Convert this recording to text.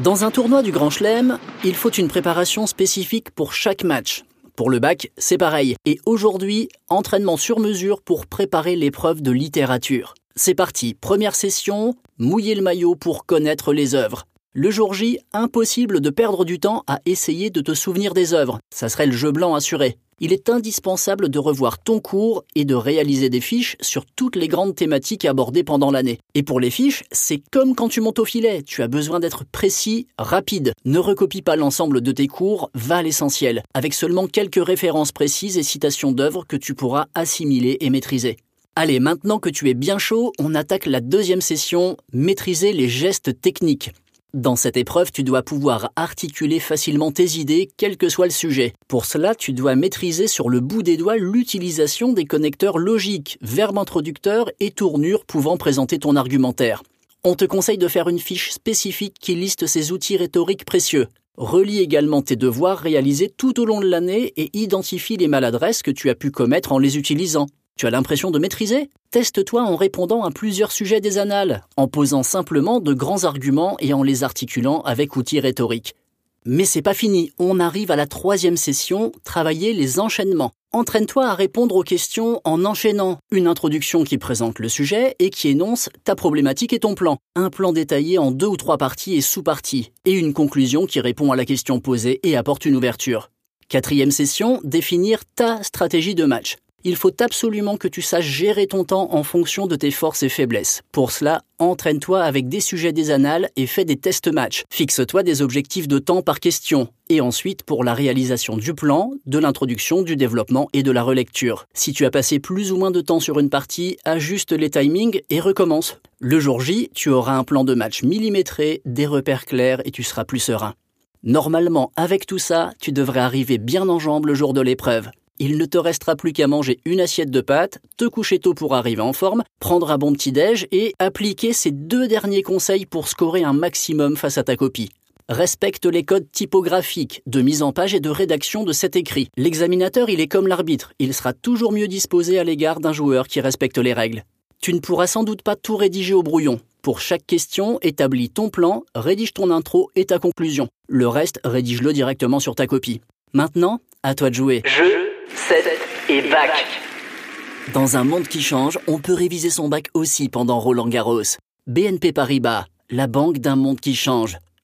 Dans un tournoi du Grand Chelem, il faut une préparation spécifique pour chaque match. Pour le bac, c'est pareil. Et aujourd'hui, entraînement sur mesure pour préparer l'épreuve de littérature. C'est parti, première session, mouiller le maillot pour connaître les œuvres. Le jour J, impossible de perdre du temps à essayer de te souvenir des œuvres. Ça serait le jeu blanc assuré il est indispensable de revoir ton cours et de réaliser des fiches sur toutes les grandes thématiques abordées pendant l'année. Et pour les fiches, c'est comme quand tu montes au filet, tu as besoin d'être précis, rapide. Ne recopie pas l'ensemble de tes cours, va à l'essentiel, avec seulement quelques références précises et citations d'œuvres que tu pourras assimiler et maîtriser. Allez, maintenant que tu es bien chaud, on attaque la deuxième session, maîtriser les gestes techniques. Dans cette épreuve, tu dois pouvoir articuler facilement tes idées, quel que soit le sujet. Pour cela, tu dois maîtriser sur le bout des doigts l'utilisation des connecteurs logiques, verbes introducteurs et tournures pouvant présenter ton argumentaire. On te conseille de faire une fiche spécifique qui liste ces outils rhétoriques précieux. Relis également tes devoirs réalisés tout au long de l'année et identifie les maladresses que tu as pu commettre en les utilisant. Tu as l'impression de maîtriser? Teste-toi en répondant à plusieurs sujets des annales, en posant simplement de grands arguments et en les articulant avec outils rhétoriques. Mais c'est pas fini, on arrive à la troisième session, travailler les enchaînements. Entraîne-toi à répondre aux questions en enchaînant une introduction qui présente le sujet et qui énonce ta problématique et ton plan, un plan détaillé en deux ou trois parties et sous-parties, et une conclusion qui répond à la question posée et apporte une ouverture. Quatrième session, définir ta stratégie de match il faut absolument que tu saches gérer ton temps en fonction de tes forces et faiblesses. Pour cela, entraîne-toi avec des sujets des annales et fais des tests match. Fixe-toi des objectifs de temps par question. Et ensuite, pour la réalisation du plan, de l'introduction, du développement et de la relecture. Si tu as passé plus ou moins de temps sur une partie, ajuste les timings et recommence. Le jour J, tu auras un plan de match millimétré, des repères clairs et tu seras plus serein. Normalement, avec tout ça, tu devrais arriver bien en jambes le jour de l'épreuve. Il ne te restera plus qu'à manger une assiette de pâtes, te coucher tôt pour arriver en forme, prendre un bon petit-déj et appliquer ces deux derniers conseils pour scorer un maximum face à ta copie. Respecte les codes typographiques, de mise en page et de rédaction de cet écrit. L'examinateur, il est comme l'arbitre, il sera toujours mieux disposé à l'égard d'un joueur qui respecte les règles. Tu ne pourras sans doute pas tout rédiger au brouillon. Pour chaque question, établis ton plan, rédige ton intro et ta conclusion. Le reste, rédige-le directement sur ta copie. Maintenant, à toi de jouer. 7 et bac. Dans un monde qui change, on peut réviser son bac aussi pendant Roland Garros. BNP Paribas, la banque d'un monde qui change.